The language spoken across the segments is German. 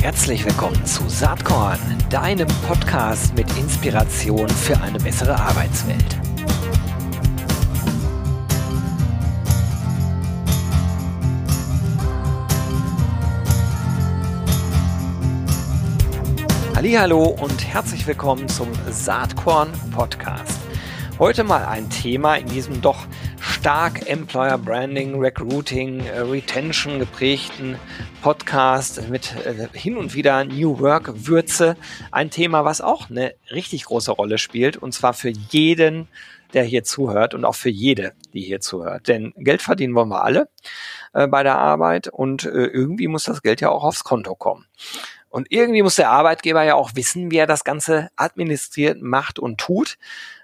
Herzlich willkommen zu Saatkorn, deinem Podcast mit Inspiration für eine bessere Arbeitswelt. Hallo und herzlich willkommen zum Saatkorn Podcast. Heute mal ein Thema in diesem doch stark Employer Branding, Recruiting, äh, Retention geprägten Podcast mit äh, hin und wieder New Work Würze. Ein Thema, was auch eine richtig große Rolle spielt und zwar für jeden, der hier zuhört und auch für jede, die hier zuhört. Denn Geld verdienen wollen wir alle äh, bei der Arbeit und irgendwie muss das Geld ja auch aufs Konto kommen. Und irgendwie muss der Arbeitgeber ja auch wissen, wie er das Ganze administriert, macht und tut.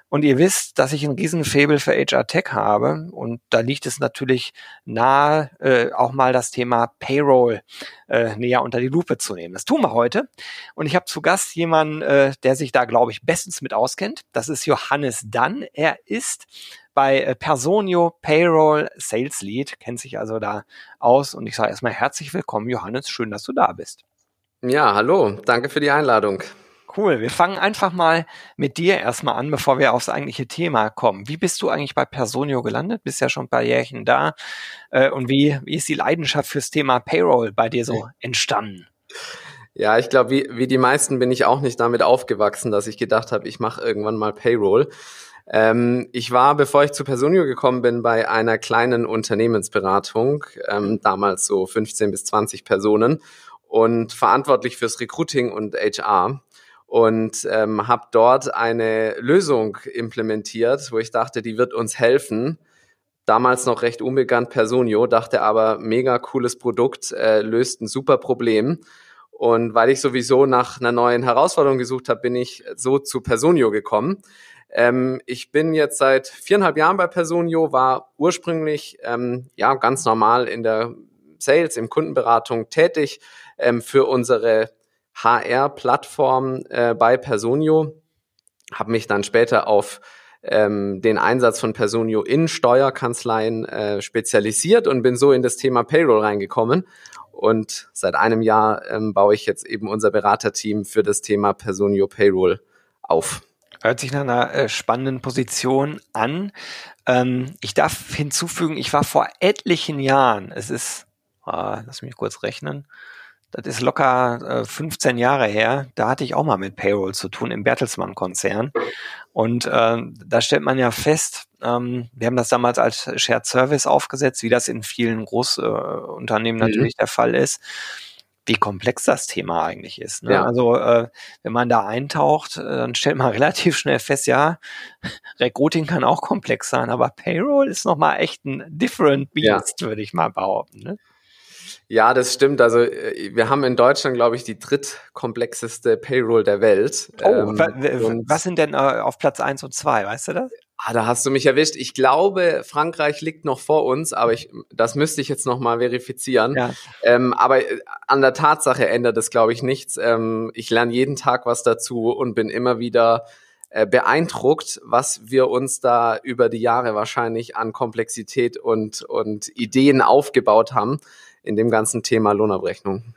Und ihr wisst, dass ich ein Riesenfabel für HR Tech habe. Und da liegt es natürlich nahe, äh, auch mal das Thema Payroll äh, näher unter die Lupe zu nehmen. Das tun wir heute. Und ich habe zu Gast jemanden, äh, der sich da, glaube ich, bestens mit auskennt. Das ist Johannes Dann. Er ist bei äh, Personio Payroll Sales Lead, kennt sich also da aus. Und ich sage erstmal herzlich willkommen, Johannes. Schön, dass du da bist. Ja, hallo. Danke für die Einladung. Cool. Wir fangen einfach mal mit dir erstmal an, bevor wir aufs eigentliche Thema kommen. Wie bist du eigentlich bei Personio gelandet? Bist ja schon ein paar Jährchen da. Äh, und wie, wie ist die Leidenschaft fürs Thema Payroll bei dir so entstanden? Ja, ich glaube, wie, wie die meisten bin ich auch nicht damit aufgewachsen, dass ich gedacht habe, ich mache irgendwann mal Payroll. Ähm, ich war, bevor ich zu Personio gekommen bin, bei einer kleinen Unternehmensberatung, ähm, damals so 15 bis 20 Personen und verantwortlich fürs Recruiting und HR und ähm, habe dort eine Lösung implementiert, wo ich dachte, die wird uns helfen. Damals noch recht unbekannt Personio, dachte aber mega cooles Produkt, äh, löst ein super Problem. Und weil ich sowieso nach einer neuen Herausforderung gesucht habe, bin ich so zu Personio gekommen. Ähm, ich bin jetzt seit viereinhalb Jahren bei Personio, war ursprünglich ähm, ja ganz normal in der Sales, im Kundenberatung tätig ähm, für unsere HR-Plattform äh, bei Personio, habe mich dann später auf ähm, den Einsatz von Personio in Steuerkanzleien äh, spezialisiert und bin so in das Thema Payroll reingekommen. Und seit einem Jahr ähm, baue ich jetzt eben unser Beraterteam für das Thema Personio Payroll auf. Hört sich nach einer äh, spannenden Position an. Ähm, ich darf hinzufügen, ich war vor etlichen Jahren, es ist, ah, lass mich kurz rechnen, das ist locker äh, 15 Jahre her. Da hatte ich auch mal mit Payroll zu tun im Bertelsmann-Konzern. Und äh, da stellt man ja fest, ähm, wir haben das damals als Shared Service aufgesetzt, wie das in vielen Großunternehmen äh, natürlich mhm. der Fall ist wie komplex das Thema eigentlich ist. Ne? Ja. Also äh, wenn man da eintaucht, äh, dann stellt man relativ schnell fest, ja, Recruiting kann auch komplex sein, aber Payroll ist nochmal echt ein different beast, ja. würde ich mal behaupten. Ne? Ja, das stimmt. Also äh, wir haben in Deutschland, glaube ich, die drittkomplexeste Payroll der Welt. Oh, ähm, was sind denn äh, auf Platz eins und zwei? weißt du das? Ah, da hast du mich erwischt. Ich glaube, Frankreich liegt noch vor uns, aber ich, das müsste ich jetzt noch mal verifizieren. Ja. Ähm, aber äh, an der Tatsache ändert es, glaube ich, nichts. Ähm, ich lerne jeden Tag was dazu und bin immer wieder äh, beeindruckt, was wir uns da über die Jahre wahrscheinlich an Komplexität und, und Ideen aufgebaut haben in dem ganzen Thema Lohnabrechnung.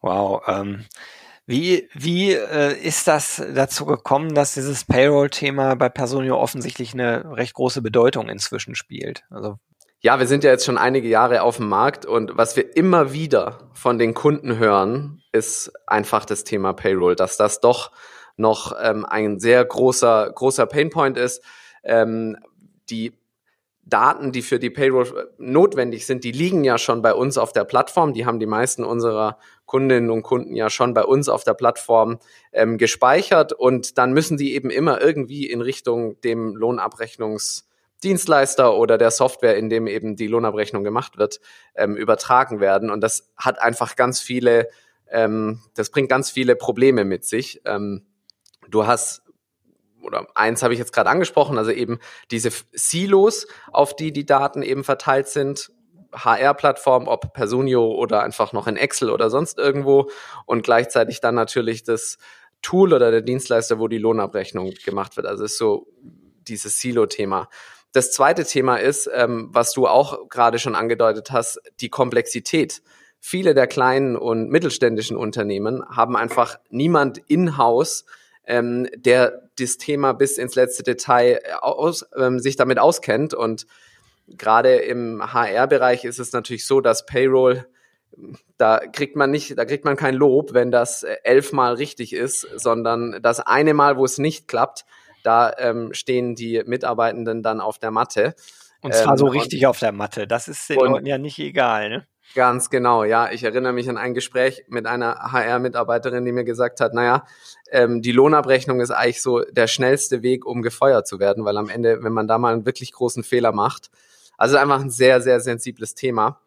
Wow. Ähm, wie wie äh, ist das dazu gekommen, dass dieses Payroll-Thema bei Personio offensichtlich eine recht große Bedeutung inzwischen spielt? Also ja, wir sind ja jetzt schon einige Jahre auf dem Markt und was wir immer wieder von den Kunden hören, ist einfach das Thema Payroll, dass das doch noch ähm, ein sehr großer großer Painpoint ist. Ähm, die Daten, die für die Payroll äh, notwendig sind, die liegen ja schon bei uns auf der Plattform. Die haben die meisten unserer Kundinnen und Kunden ja schon bei uns auf der Plattform ähm, gespeichert und dann müssen die eben immer irgendwie in Richtung dem Lohnabrechnungsdienstleister oder der Software, in dem eben die Lohnabrechnung gemacht wird, ähm, übertragen werden. Und das hat einfach ganz viele, ähm, das bringt ganz viele Probleme mit sich. Ähm, du hast oder eins habe ich jetzt gerade angesprochen, also eben diese Silos, auf die die Daten eben verteilt sind, HR-Plattform, ob Personio oder einfach noch in Excel oder sonst irgendwo und gleichzeitig dann natürlich das Tool oder der Dienstleister, wo die Lohnabrechnung gemacht wird. Also ist so dieses Silo-Thema. Das zweite Thema ist, ähm, was du auch gerade schon angedeutet hast, die Komplexität. viele der kleinen und mittelständischen Unternehmen haben einfach niemand in-house, ähm, der das Thema bis ins letzte Detail aus, ähm, sich damit auskennt. Und gerade im HR-Bereich ist es natürlich so, dass Payroll da kriegt man nicht, da kriegt man kein Lob, wenn das elfmal richtig ist, sondern das eine Mal, wo es nicht klappt, da ähm, stehen die Mitarbeitenden dann auf der Matte. Und zwar ähm, so richtig auf der Matte. Das ist den Leuten ja nicht egal, ne? Ganz genau, ja. Ich erinnere mich an ein Gespräch mit einer HR-Mitarbeiterin, die mir gesagt hat, naja, ähm, die Lohnabrechnung ist eigentlich so der schnellste Weg, um gefeuert zu werden, weil am Ende, wenn man da mal einen wirklich großen Fehler macht, also einfach ein sehr, sehr sensibles Thema.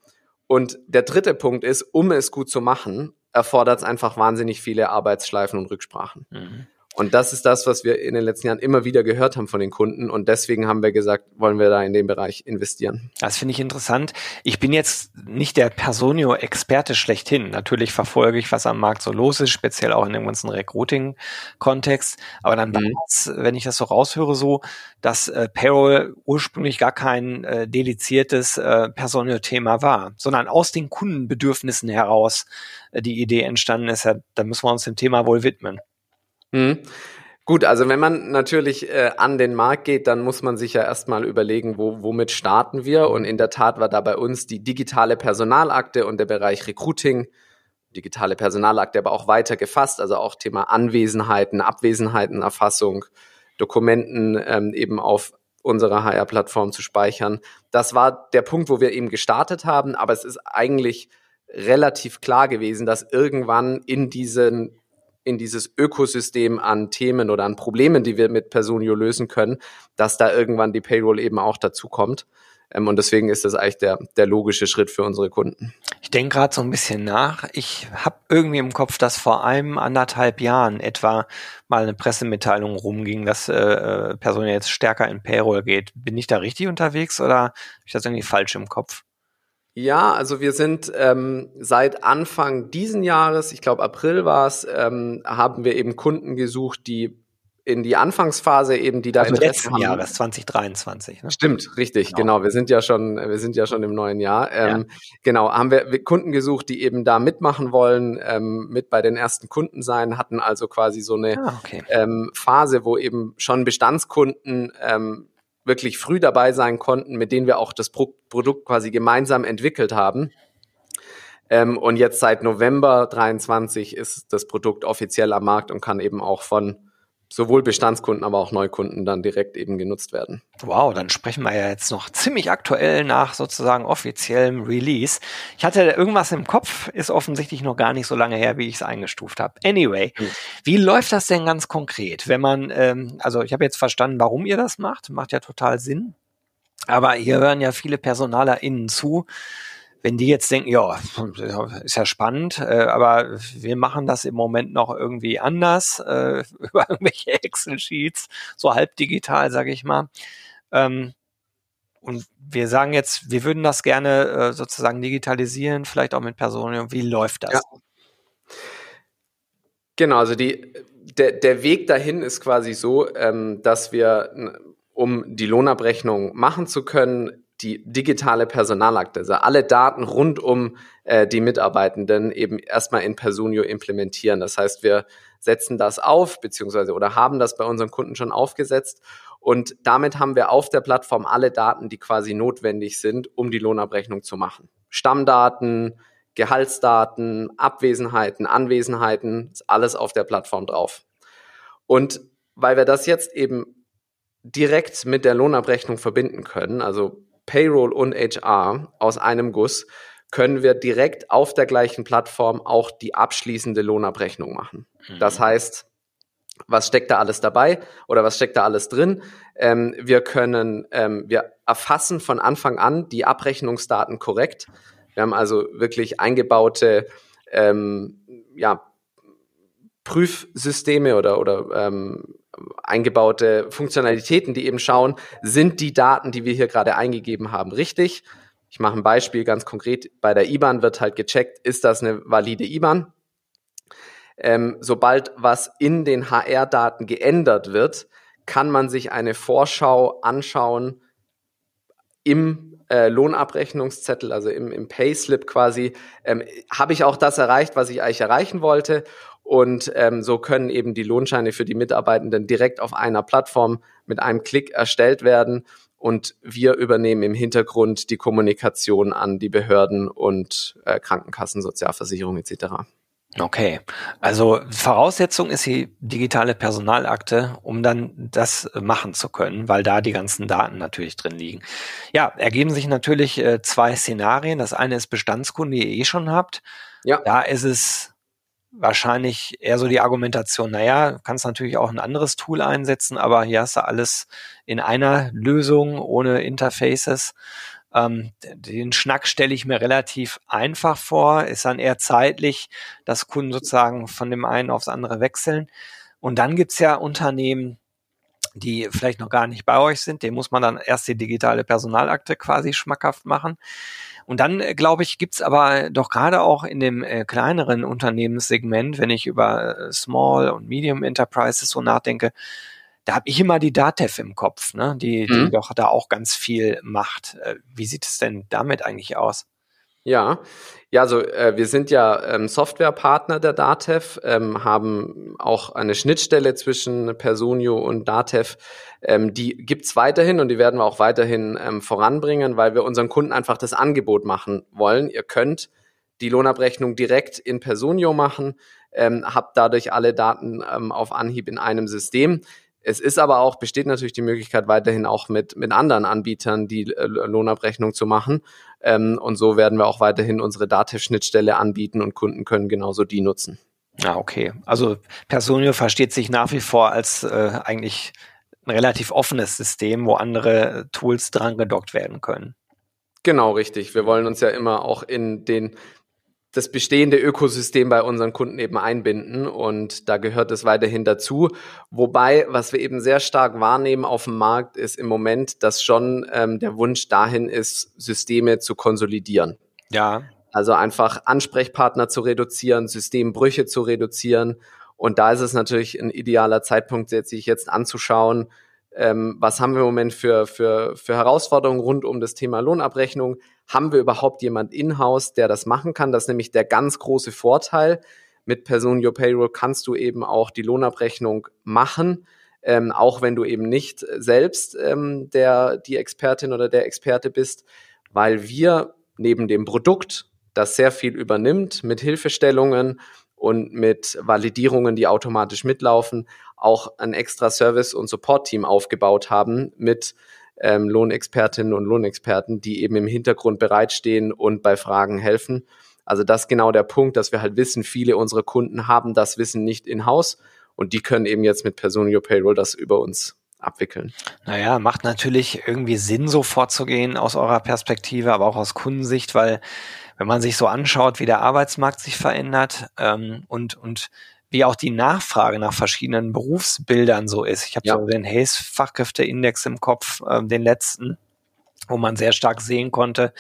Und der dritte Punkt ist, um es gut zu machen, erfordert es einfach wahnsinnig viele Arbeitsschleifen und Rücksprachen. Mhm. Und das ist das, was wir in den letzten Jahren immer wieder gehört haben von den Kunden. Und deswegen haben wir gesagt, wollen wir da in den Bereich investieren. Das finde ich interessant. Ich bin jetzt nicht der Personio-Experte schlechthin. Natürlich verfolge ich, was am Markt so los ist, speziell auch in dem ganzen Recruiting-Kontext. Aber dann mhm. wenn ich das so raushöre, so, dass äh, Payroll ursprünglich gar kein äh, dediziertes äh, Personio-Thema war, sondern aus den Kundenbedürfnissen heraus äh, die Idee entstanden ist. Ja, da müssen wir uns dem Thema wohl widmen. Mhm. Gut, also wenn man natürlich äh, an den Markt geht, dann muss man sich ja erstmal überlegen, wo, womit starten wir. Und in der Tat war da bei uns die digitale Personalakte und der Bereich Recruiting, digitale Personalakte, aber auch weiter gefasst, also auch Thema Anwesenheiten, Abwesenheitenerfassung, Dokumenten ähm, eben auf unserer HR-Plattform zu speichern. Das war der Punkt, wo wir eben gestartet haben, aber es ist eigentlich relativ klar gewesen, dass irgendwann in diesen in dieses Ökosystem an Themen oder an Problemen, die wir mit Personio lösen können, dass da irgendwann die Payroll eben auch dazu kommt. Ähm, und deswegen ist das eigentlich der, der logische Schritt für unsere Kunden. Ich denke gerade so ein bisschen nach. Ich habe irgendwie im Kopf, dass vor einem anderthalb Jahren etwa mal eine Pressemitteilung rumging, dass äh, äh Personio jetzt stärker in Payroll geht. Bin ich da richtig unterwegs oder habe ich das irgendwie falsch im Kopf? Ja, also wir sind ähm, seit Anfang diesen Jahres, ich glaube April war es, ähm, haben wir eben Kunden gesucht, die in die Anfangsphase eben, die da also Interesse letzten haben. Jahres 2023. Ne? Stimmt, richtig, genau. genau. Wir sind ja schon, wir sind ja schon im neuen Jahr. Ähm, ja. Genau, haben wir Kunden gesucht, die eben da mitmachen wollen, ähm, mit bei den ersten Kunden sein, hatten also quasi so eine ah, okay. ähm, Phase, wo eben schon Bestandskunden ähm, wirklich früh dabei sein konnten, mit denen wir auch das Pro Produkt quasi gemeinsam entwickelt haben. Ähm, und jetzt seit November 23 ist das Produkt offiziell am Markt und kann eben auch von sowohl Bestandskunden, aber auch Neukunden dann direkt eben genutzt werden. Wow, dann sprechen wir ja jetzt noch ziemlich aktuell nach sozusagen offiziellem Release. Ich hatte irgendwas im Kopf, ist offensichtlich noch gar nicht so lange her, wie ich es eingestuft habe. Anyway, mhm. wie läuft das denn ganz konkret? Wenn man, ähm, also ich habe jetzt verstanden, warum ihr das macht, macht ja total Sinn. Aber hier hören ja viele PersonalerInnen zu, wenn die jetzt denken, ja, ist ja spannend, äh, aber wir machen das im Moment noch irgendwie anders, äh, über irgendwelche Excel-Sheets, so halb digital, sage ich mal. Ähm, und wir sagen jetzt, wir würden das gerne äh, sozusagen digitalisieren, vielleicht auch mit Personen. Wie läuft das? Ja. Genau, also die, der, der Weg dahin ist quasi so, ähm, dass wir, um die Lohnabrechnung machen zu können, die digitale Personalakte, also alle Daten rund um äh, die Mitarbeitenden eben erstmal in Personio implementieren. Das heißt, wir setzen das auf, beziehungsweise oder haben das bei unseren Kunden schon aufgesetzt. Und damit haben wir auf der Plattform alle Daten, die quasi notwendig sind, um die Lohnabrechnung zu machen. Stammdaten, Gehaltsdaten, Abwesenheiten, Anwesenheiten, ist alles auf der Plattform drauf. Und weil wir das jetzt eben direkt mit der Lohnabrechnung verbinden können, also Payroll und HR aus einem Guss, können wir direkt auf der gleichen Plattform auch die abschließende Lohnabrechnung machen. Mhm. Das heißt, was steckt da alles dabei oder was steckt da alles drin? Ähm, wir können, ähm, wir erfassen von Anfang an die Abrechnungsdaten korrekt. Wir haben also wirklich eingebaute ähm, ja, Prüfsysteme oder, oder ähm, eingebaute Funktionalitäten, die eben schauen, sind die Daten, die wir hier gerade eingegeben haben, richtig? Ich mache ein Beispiel ganz konkret. Bei der IBAN wird halt gecheckt, ist das eine valide IBAN? Ähm, sobald was in den HR-Daten geändert wird, kann man sich eine Vorschau anschauen, im äh, Lohnabrechnungszettel, also im, im Payslip quasi, ähm, habe ich auch das erreicht, was ich eigentlich erreichen wollte. Und ähm, so können eben die Lohnscheine für die Mitarbeitenden direkt auf einer Plattform mit einem Klick erstellt werden. Und wir übernehmen im Hintergrund die Kommunikation an die Behörden und äh, Krankenkassen, Sozialversicherung etc. Okay, also Voraussetzung ist die digitale Personalakte, um dann das machen zu können, weil da die ganzen Daten natürlich drin liegen. Ja, ergeben sich natürlich äh, zwei Szenarien. Das eine ist Bestandskunde, die ihr eh schon habt. Ja. Da ist es wahrscheinlich eher so die Argumentation, naja, kannst natürlich auch ein anderes Tool einsetzen, aber hier hast du alles in einer Lösung ohne Interfaces. Ähm, den Schnack stelle ich mir relativ einfach vor, ist dann eher zeitlich, dass Kunden sozusagen von dem einen aufs andere wechseln. Und dann gibt's ja Unternehmen, die vielleicht noch gar nicht bei euch sind, dem muss man dann erst die digitale Personalakte quasi schmackhaft machen. Und dann, äh, glaube ich, gibt's aber doch gerade auch in dem äh, kleineren Unternehmenssegment, wenn ich über äh, Small und Medium Enterprises so nachdenke, da habe ich immer die Datev im Kopf, ne? die, die mhm. doch da auch ganz viel macht. Äh, wie sieht es denn damit eigentlich aus? Ja, ja, also äh, wir sind ja ähm, Softwarepartner der Datev, ähm, haben auch eine Schnittstelle zwischen Personio und Datev. Ähm, die gibt's weiterhin und die werden wir auch weiterhin ähm, voranbringen, weil wir unseren Kunden einfach das Angebot machen wollen. Ihr könnt die Lohnabrechnung direkt in Personio machen, ähm, habt dadurch alle Daten ähm, auf Anhieb in einem System. Es ist aber auch, besteht natürlich die Möglichkeit, weiterhin auch mit, mit anderen Anbietern die äh, Lohnabrechnung zu machen. Ähm, und so werden wir auch weiterhin unsere Datev-Schnittstelle anbieten und Kunden können genauso die nutzen. Ja, okay. Also Personio versteht sich nach wie vor als äh, eigentlich ein relativ offenes System, wo andere Tools dran gedockt werden können. Genau, richtig. Wir wollen uns ja immer auch in den das bestehende Ökosystem bei unseren Kunden eben einbinden und da gehört es weiterhin dazu. Wobei, was wir eben sehr stark wahrnehmen auf dem Markt, ist im Moment, dass schon ähm, der Wunsch dahin ist, Systeme zu konsolidieren. Ja. Also einfach Ansprechpartner zu reduzieren, Systembrüche zu reduzieren. Und da ist es natürlich ein idealer Zeitpunkt, sich jetzt anzuschauen, ähm, was haben wir im Moment für, für, für Herausforderungen rund um das Thema Lohnabrechnung? Haben wir überhaupt jemand in-house, der das machen kann? Das ist nämlich der ganz große Vorteil. Mit Person Your Payroll kannst du eben auch die Lohnabrechnung machen, ähm, auch wenn du eben nicht selbst ähm, der, die Expertin oder der Experte bist, weil wir neben dem Produkt, das sehr viel übernimmt mit Hilfestellungen und mit Validierungen, die automatisch mitlaufen, auch ein extra Service- und Support-Team aufgebaut haben mit ähm, Lohnexpertinnen und Lohnexperten, die eben im Hintergrund bereitstehen und bei Fragen helfen. Also das ist genau der Punkt, dass wir halt wissen, viele unserer Kunden haben das Wissen nicht in-house und die können eben jetzt mit Personio Payroll das über uns abwickeln. Naja, macht natürlich irgendwie Sinn, so vorzugehen aus eurer Perspektive, aber auch aus Kundensicht, weil wenn man sich so anschaut, wie der Arbeitsmarkt sich verändert ähm, und, und wie auch die Nachfrage nach verschiedenen Berufsbildern so ist. Ich habe ja. so den Hayes Fachkräfteindex im Kopf, äh, den letzten, wo man sehr stark sehen konnte,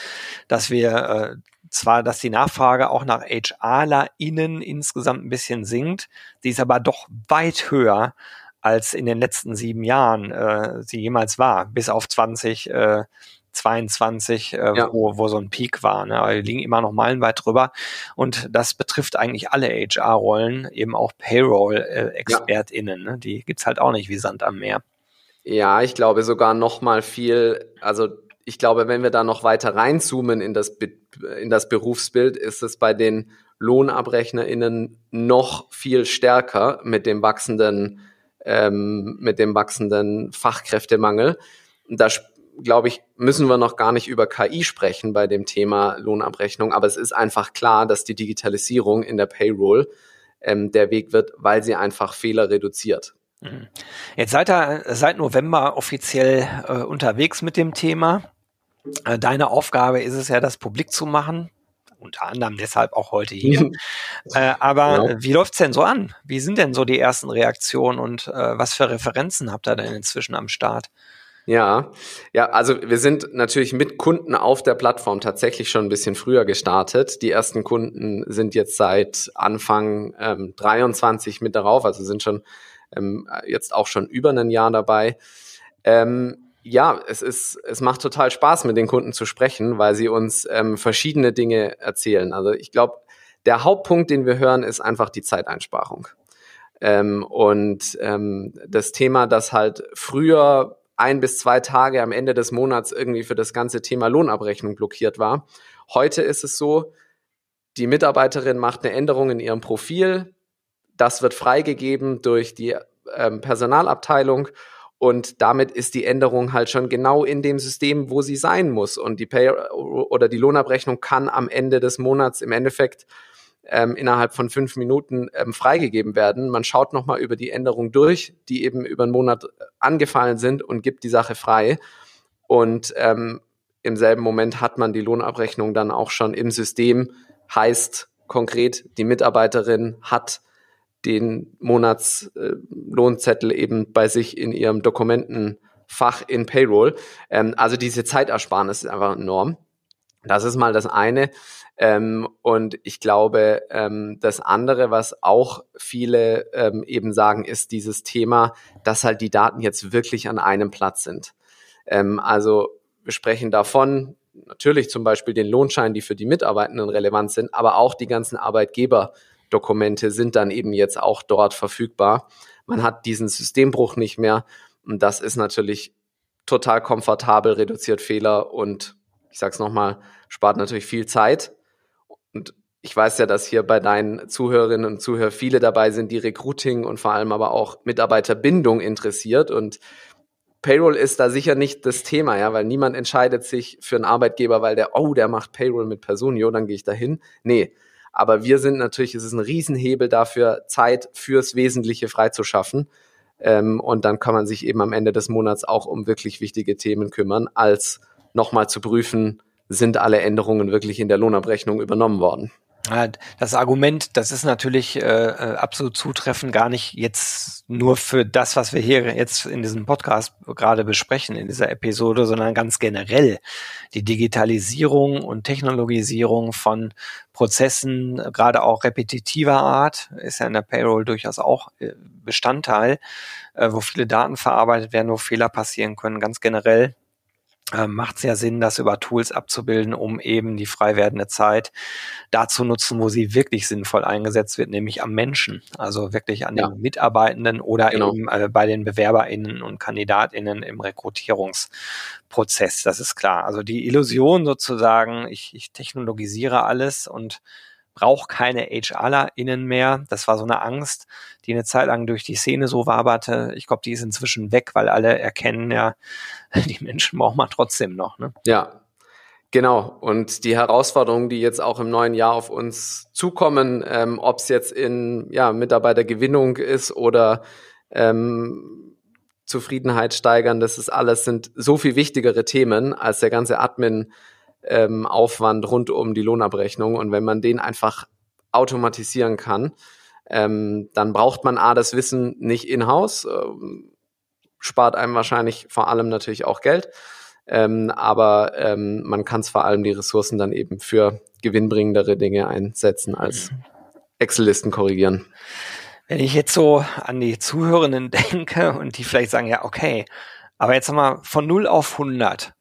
dass wir äh, zwar, dass die Nachfrage auch nach HRlerInnen insgesamt ein bisschen sinkt, die ist aber doch weit höher als in den letzten sieben Jahren äh, sie jemals war, bis auf 20, äh, 22, äh, ja. wo, wo so ein Peak war. Ne? Aber die liegen immer noch meilenweit drüber. Und das betrifft eigentlich alle HR-Rollen, eben auch Payroll-ExpertInnen. Ne? Die gibt's halt auch nicht wie Sand am Meer. Ja, ich glaube sogar noch mal viel, also ich glaube, wenn wir da noch weiter reinzoomen in das, in das Berufsbild, ist es bei den LohnabrechnerInnen noch viel stärker mit dem wachsenden, ähm, mit dem wachsenden Fachkräftemangel. Da glaube ich, müssen wir noch gar nicht über KI sprechen bei dem Thema Lohnabrechnung, aber es ist einfach klar, dass die Digitalisierung in der Payroll ähm, der Weg wird, weil sie einfach Fehler reduziert. Mhm. Jetzt seid ihr seit November offiziell äh, unterwegs mit dem Thema. Äh, deine Aufgabe ist es ja, das publik zu machen. Unter anderem deshalb auch heute hier. äh, aber genau. wie läuft's denn so an? Wie sind denn so die ersten Reaktionen und äh, was für Referenzen habt ihr denn inzwischen am Start? Ja, ja, also wir sind natürlich mit Kunden auf der Plattform tatsächlich schon ein bisschen früher gestartet. Die ersten Kunden sind jetzt seit Anfang ähm, 23 mit darauf, also sind schon ähm, jetzt auch schon über ein Jahr dabei. Ähm, ja, es ist, es macht total Spaß, mit den Kunden zu sprechen, weil sie uns ähm, verschiedene Dinge erzählen. Also ich glaube, der Hauptpunkt, den wir hören, ist einfach die Zeiteinsparung. Ähm, und ähm, das Thema, dass halt früher ein bis zwei Tage am Ende des Monats irgendwie für das ganze Thema Lohnabrechnung blockiert war. Heute ist es so, die Mitarbeiterin macht eine Änderung in ihrem Profil. Das wird freigegeben durch die ähm, Personalabteilung und damit ist die Änderung halt schon genau in dem System, wo sie sein muss. Und die Pay oder die Lohnabrechnung kann am Ende des Monats im Endeffekt ähm, innerhalb von fünf Minuten ähm, freigegeben werden. Man schaut nochmal über die Änderung durch, die eben über einen Monat äh, angefallen sind und gibt die Sache frei. Und ähm, im selben Moment hat man die Lohnabrechnung dann auch schon im System. Heißt konkret, die Mitarbeiterin hat den Monatslohnzettel äh, eben bei sich in ihrem Dokumentenfach in Payroll. Ähm, also diese Zeitersparnis ist einfach enorm. Das ist mal das eine. Ähm, und ich glaube, ähm, das andere, was auch viele ähm, eben sagen, ist dieses Thema, dass halt die Daten jetzt wirklich an einem Platz sind. Ähm, also wir sprechen davon, natürlich zum Beispiel den Lohnschein, die für die Mitarbeitenden relevant sind, aber auch die ganzen Arbeitgeberdokumente sind dann eben jetzt auch dort verfügbar. Man hat diesen Systembruch nicht mehr und das ist natürlich total komfortabel, reduziert Fehler und ich sage es nochmal, spart natürlich viel Zeit und ich weiß ja, dass hier bei deinen Zuhörerinnen und Zuhörern viele dabei sind, die Recruiting und vor allem aber auch Mitarbeiterbindung interessiert. Und Payroll ist da sicher nicht das Thema, ja, weil niemand entscheidet sich für einen Arbeitgeber, weil der, oh, der macht Payroll mit Personio, dann gehe ich dahin. Nee. Aber wir sind natürlich, es ist ein Riesenhebel dafür, Zeit fürs Wesentliche freizuschaffen. Ähm, und dann kann man sich eben am Ende des Monats auch um wirklich wichtige Themen kümmern, als nochmal zu prüfen, sind alle Änderungen wirklich in der Lohnabrechnung übernommen worden. Das Argument, das ist natürlich äh, äh, absolut zutreffend, gar nicht jetzt nur für das, was wir hier jetzt in diesem Podcast gerade besprechen, in dieser Episode, sondern ganz generell die Digitalisierung und Technologisierung von Prozessen, gerade auch repetitiver Art, ist ja in der Payroll durchaus auch äh, Bestandteil, äh, wo viele Daten verarbeitet werden, wo Fehler passieren können, ganz generell äh, macht sehr Sinn, das über Tools abzubilden, um eben die frei werdende Zeit da zu nutzen, wo sie wirklich sinnvoll eingesetzt wird, nämlich am Menschen, also wirklich an ja. den Mitarbeitenden oder genau. eben äh, bei den BewerberInnen und KandidatInnen im Rekrutierungsprozess. Das ist klar. Also die Illusion sozusagen, ich, ich technologisiere alles und braucht keine HRlerInnen mehr. Das war so eine Angst, die eine Zeit lang durch die Szene so waberte. Ich glaube, die ist inzwischen weg, weil alle erkennen ja, die Menschen braucht man trotzdem noch. Ne? Ja, Genau. Und die Herausforderungen, die jetzt auch im neuen Jahr auf uns zukommen, ähm, ob es jetzt in ja, Mitarbeitergewinnung ist oder ähm, Zufriedenheit steigern, das ist alles sind so viel wichtigere Themen als der ganze Admin ähm, Aufwand rund um die Lohnabrechnung. Und wenn man den einfach automatisieren kann, ähm, dann braucht man A, das Wissen nicht in-house, ähm, spart einem wahrscheinlich vor allem natürlich auch Geld. Ähm, aber ähm, man kann es vor allem die Ressourcen dann eben für gewinnbringendere Dinge einsetzen als Excel-Listen korrigieren. Wenn ich jetzt so an die Zuhörenden denke und die vielleicht sagen, ja, okay, aber jetzt wir von 0 auf 100.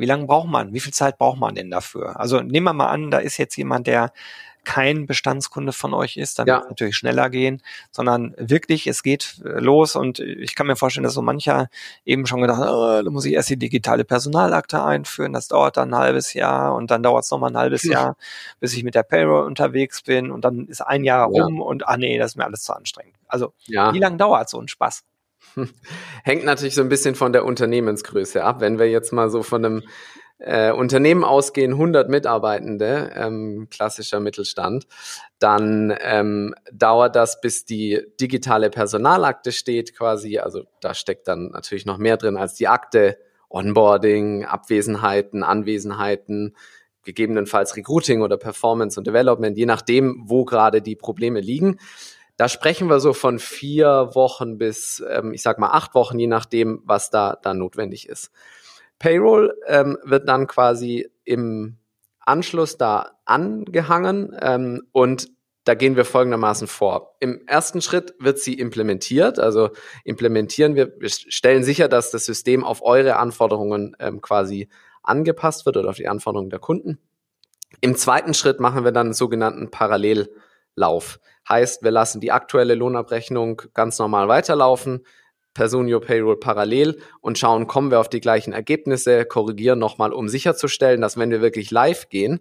Wie lange braucht man? Wie viel Zeit braucht man denn dafür? Also nehmen wir mal an, da ist jetzt jemand, der kein Bestandskunde von euch ist, dann ja. wird es natürlich schneller gehen, sondern wirklich, es geht äh, los und ich kann mir vorstellen, dass so mancher eben schon gedacht, oh, da muss ich erst die digitale Personalakte einführen, das dauert dann ein halbes Jahr und dann dauert es nochmal ein halbes ja. Jahr, bis ich mit der Payroll unterwegs bin und dann ist ein Jahr rum ja. und ah nee, das ist mir alles zu anstrengend. Also wie lange dauert so ein Spaß? Hängt natürlich so ein bisschen von der Unternehmensgröße ab. Wenn wir jetzt mal so von einem äh, Unternehmen ausgehen, 100 Mitarbeitende, ähm, klassischer Mittelstand, dann ähm, dauert das, bis die digitale Personalakte steht quasi. Also da steckt dann natürlich noch mehr drin als die Akte, Onboarding, Abwesenheiten, Anwesenheiten, gegebenenfalls Recruiting oder Performance und Development, je nachdem, wo gerade die Probleme liegen. Da sprechen wir so von vier Wochen bis, ähm, ich sag mal, acht Wochen, je nachdem, was da dann notwendig ist. Payroll ähm, wird dann quasi im Anschluss da angehangen ähm, und da gehen wir folgendermaßen vor. Im ersten Schritt wird sie implementiert, also implementieren wir, wir stellen sicher, dass das System auf eure Anforderungen ähm, quasi angepasst wird oder auf die Anforderungen der Kunden. Im zweiten Schritt machen wir dann einen sogenannten Parallellauf. Heißt, wir lassen die aktuelle Lohnabrechnung ganz normal weiterlaufen, Personio Payroll parallel und schauen, kommen wir auf die gleichen Ergebnisse, korrigieren nochmal, um sicherzustellen, dass wenn wir wirklich live gehen,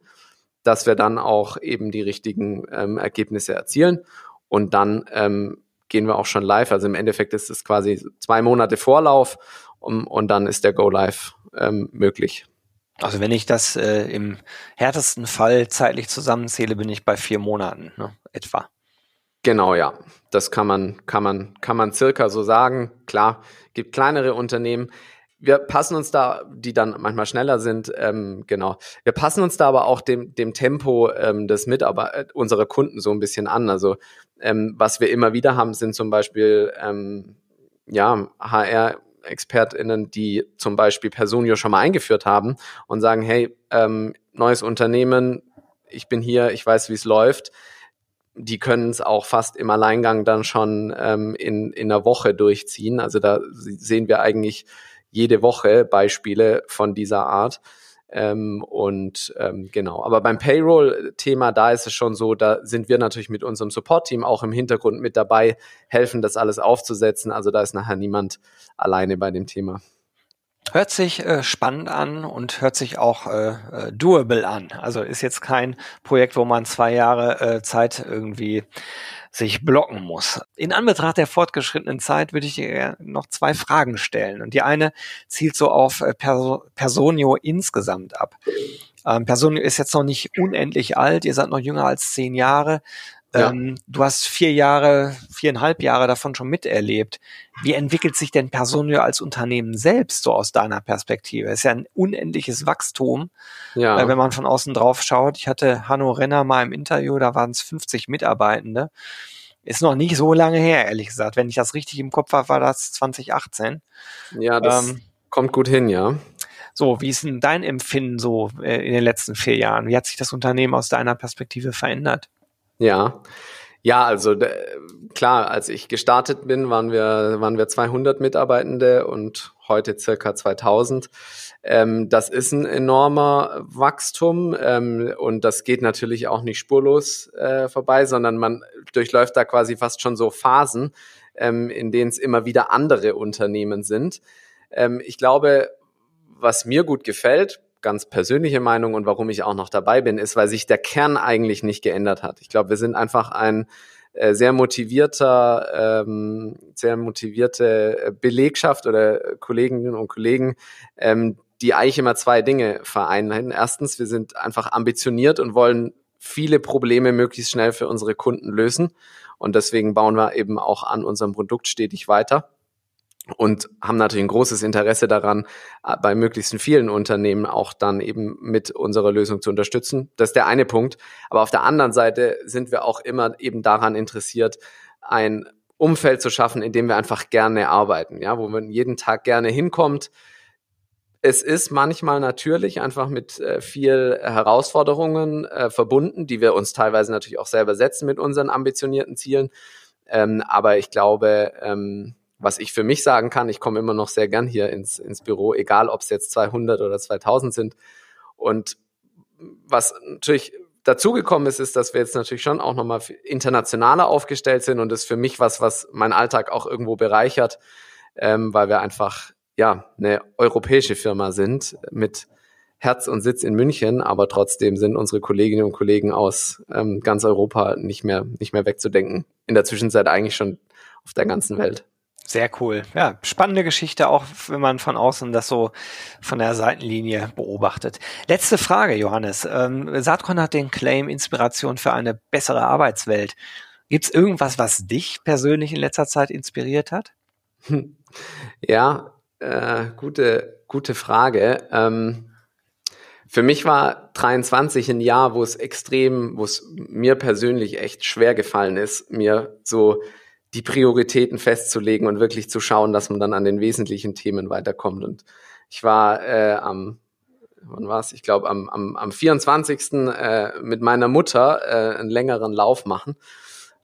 dass wir dann auch eben die richtigen ähm, Ergebnisse erzielen. Und dann ähm, gehen wir auch schon live. Also im Endeffekt ist es quasi zwei Monate Vorlauf um, und dann ist der Go Live ähm, möglich. Also wenn ich das äh, im härtesten Fall zeitlich zusammenzähle, bin ich bei vier Monaten ne, etwa. Genau, ja. Das kann man, kann man, kann man circa so sagen. Klar, gibt kleinere Unternehmen wir passen uns da, die dann manchmal schneller sind, ähm, genau. Wir passen uns da aber auch dem, dem Tempo ähm, des Mitarbeiter äh, unserer Kunden so ein bisschen an. Also ähm, was wir immer wieder haben, sind zum Beispiel ähm, ja HR-ExpertInnen, die zum Beispiel Personio schon mal eingeführt haben und sagen, hey, ähm, neues Unternehmen, ich bin hier, ich weiß, wie es läuft die können es auch fast im Alleingang dann schon ähm, in, in einer Woche durchziehen. Also da sehen wir eigentlich jede Woche Beispiele von dieser Art. Ähm, und ähm, genau, aber beim Payroll-Thema, da ist es schon so, da sind wir natürlich mit unserem Support-Team auch im Hintergrund mit dabei, helfen das alles aufzusetzen. Also da ist nachher niemand alleine bei dem Thema. Hört sich äh, spannend an und hört sich auch äh, äh, doable an. Also ist jetzt kein Projekt, wo man zwei Jahre äh, Zeit irgendwie sich blocken muss. In Anbetracht der fortgeschrittenen Zeit würde ich dir noch zwei Fragen stellen. Und die eine zielt so auf äh, Personio insgesamt ab. Ähm, Personio ist jetzt noch nicht unendlich alt, ihr seid noch jünger als zehn Jahre. Ja. Ähm, du hast vier Jahre, viereinhalb Jahre davon schon miterlebt. Wie entwickelt sich denn Personio als Unternehmen selbst so aus deiner Perspektive? Es ist ja ein unendliches Wachstum, ja. äh, wenn man von außen drauf schaut. Ich hatte Hanno Renner mal im Interview, da waren es 50 Mitarbeitende. Ist noch nicht so lange her, ehrlich gesagt. Wenn ich das richtig im Kopf habe, war das 2018. Ja, das ähm, kommt gut hin, ja. So, wie ist denn dein Empfinden so äh, in den letzten vier Jahren? Wie hat sich das Unternehmen aus deiner Perspektive verändert? Ja, ja, also klar, als ich gestartet bin, waren wir, waren wir 200 Mitarbeitende und heute circa 2000. Ähm, das ist ein enormer Wachstum ähm, und das geht natürlich auch nicht spurlos äh, vorbei, sondern man durchläuft da quasi fast schon so Phasen, ähm, in denen es immer wieder andere Unternehmen sind. Ähm, ich glaube, was mir gut gefällt, ganz persönliche Meinung und warum ich auch noch dabei bin, ist, weil sich der Kern eigentlich nicht geändert hat. Ich glaube, wir sind einfach ein äh, sehr motivierter, ähm, sehr motivierte Belegschaft oder Kolleginnen und Kollegen, ähm, die eigentlich immer zwei Dinge vereinen. Erstens, wir sind einfach ambitioniert und wollen viele Probleme möglichst schnell für unsere Kunden lösen. Und deswegen bauen wir eben auch an unserem Produkt stetig weiter und haben natürlich ein großes Interesse daran, äh, bei möglichst vielen Unternehmen auch dann eben mit unserer Lösung zu unterstützen. Das ist der eine Punkt. Aber auf der anderen Seite sind wir auch immer eben daran interessiert, ein Umfeld zu schaffen, in dem wir einfach gerne arbeiten, ja, wo man jeden Tag gerne hinkommt. Es ist manchmal natürlich einfach mit äh, viel Herausforderungen äh, verbunden, die wir uns teilweise natürlich auch selber setzen mit unseren ambitionierten Zielen. Ähm, aber ich glaube, ähm, was ich für mich sagen kann, ich komme immer noch sehr gern hier ins, ins Büro, egal ob es jetzt 200 oder 2000 sind. Und was natürlich dazugekommen ist, ist, dass wir jetzt natürlich schon auch nochmal internationaler aufgestellt sind und das ist für mich was, was mein Alltag auch irgendwo bereichert, ähm, weil wir einfach ja eine europäische Firma sind mit Herz und Sitz in München, aber trotzdem sind unsere Kolleginnen und Kollegen aus ähm, ganz Europa nicht mehr nicht mehr wegzudenken. In der Zwischenzeit eigentlich schon auf der ganzen Welt. Sehr cool. Ja, spannende Geschichte, auch wenn man von außen das so von der Seitenlinie beobachtet. Letzte Frage, Johannes. Ähm, Saatkorn hat den Claim Inspiration für eine bessere Arbeitswelt. Gibt es irgendwas, was dich persönlich in letzter Zeit inspiriert hat? Ja, äh, gute, gute Frage. Ähm, für mich war 23 ein Jahr, wo es extrem, wo es mir persönlich echt schwer gefallen ist, mir so die Prioritäten festzulegen und wirklich zu schauen, dass man dann an den wesentlichen Themen weiterkommt. Und ich war äh, am wann war es? Ich glaube, am, am, am 24. Äh, mit meiner Mutter äh, einen längeren Lauf machen.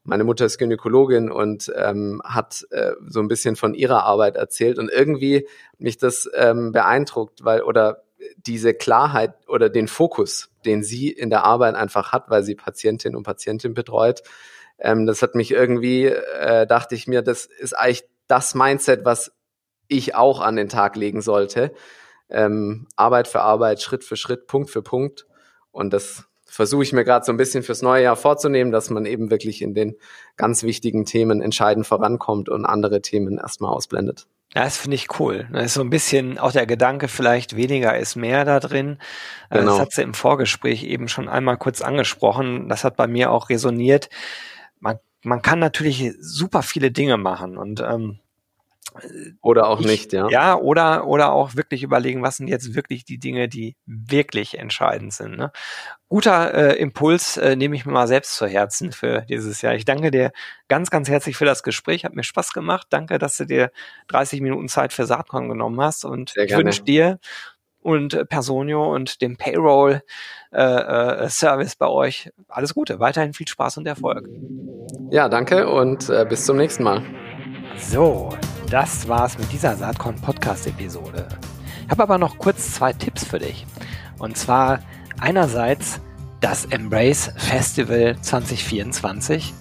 Meine Mutter ist Gynäkologin und ähm, hat äh, so ein bisschen von ihrer Arbeit erzählt und irgendwie mich das ähm, beeindruckt, weil oder diese Klarheit oder den Fokus, den sie in der Arbeit einfach hat, weil sie Patientin und Patientin betreut, ähm, das hat mich irgendwie, äh, dachte ich mir, das ist eigentlich das Mindset, was ich auch an den Tag legen sollte. Ähm, Arbeit für Arbeit, Schritt für Schritt, Punkt für Punkt. Und das versuche ich mir gerade so ein bisschen fürs neue Jahr vorzunehmen, dass man eben wirklich in den ganz wichtigen Themen entscheidend vorankommt und andere Themen erstmal ausblendet. Ja, das finde ich cool. Da ist so ein bisschen auch der Gedanke, vielleicht weniger ist mehr da drin. Äh, genau. Das hat sie im Vorgespräch eben schon einmal kurz angesprochen. Das hat bei mir auch resoniert. Man, kann natürlich super viele Dinge machen und ähm, oder auch ich, nicht, ja. Ja, oder, oder auch wirklich überlegen, was sind jetzt wirklich die Dinge, die wirklich entscheidend sind. Ne? Guter äh, Impuls äh, nehme ich mir mal selbst zu Herzen für dieses Jahr. Ich danke dir ganz, ganz herzlich für das Gespräch. Hat mir Spaß gemacht. Danke, dass du dir 30 Minuten Zeit für Saatkorn genommen hast. Und ich wünsche dir und Personio und dem Payroll äh, äh, Service bei euch alles Gute. Weiterhin viel Spaß und Erfolg. Ja, danke und äh, bis zum nächsten Mal. So, das war's mit dieser Saatkorn Podcast Episode. Ich habe aber noch kurz zwei Tipps für dich. Und zwar einerseits das Embrace Festival 2024.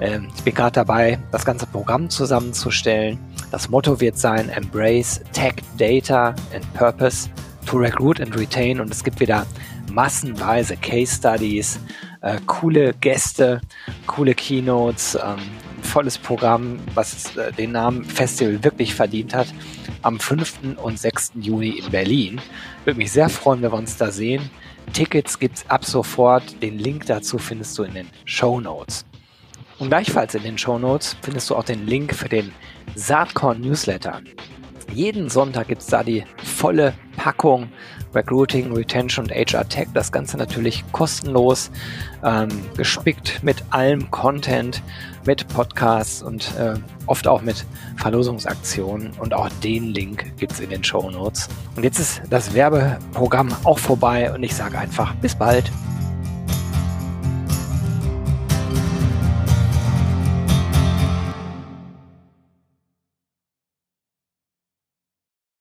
Ähm, ich bin gerade dabei, das ganze Programm zusammenzustellen. Das Motto wird sein Embrace Tech, Data and Purpose to Recruit and Retain. Und es gibt wieder massenweise Case Studies, äh, coole Gäste, coole Keynotes, ähm, volles Programm, was äh, den Namen Festival wirklich verdient hat, am 5. und 6. Juni in Berlin. Würde mich sehr freuen, wenn wir uns da sehen. Tickets gibt's ab sofort. Den Link dazu findest du in den Show Notes. Und gleichfalls in den Show Notes findest du auch den Link für den Saatkorn Newsletter. Jeden Sonntag gibt's da die volle Packung Recruiting, Retention und HR Tech. Das Ganze natürlich kostenlos, ähm, gespickt mit allem Content, mit Podcasts und äh, oft auch mit Verlosungsaktionen. Und auch den Link gibt es in den Show Notes. Und jetzt ist das Werbeprogramm auch vorbei und ich sage einfach bis bald.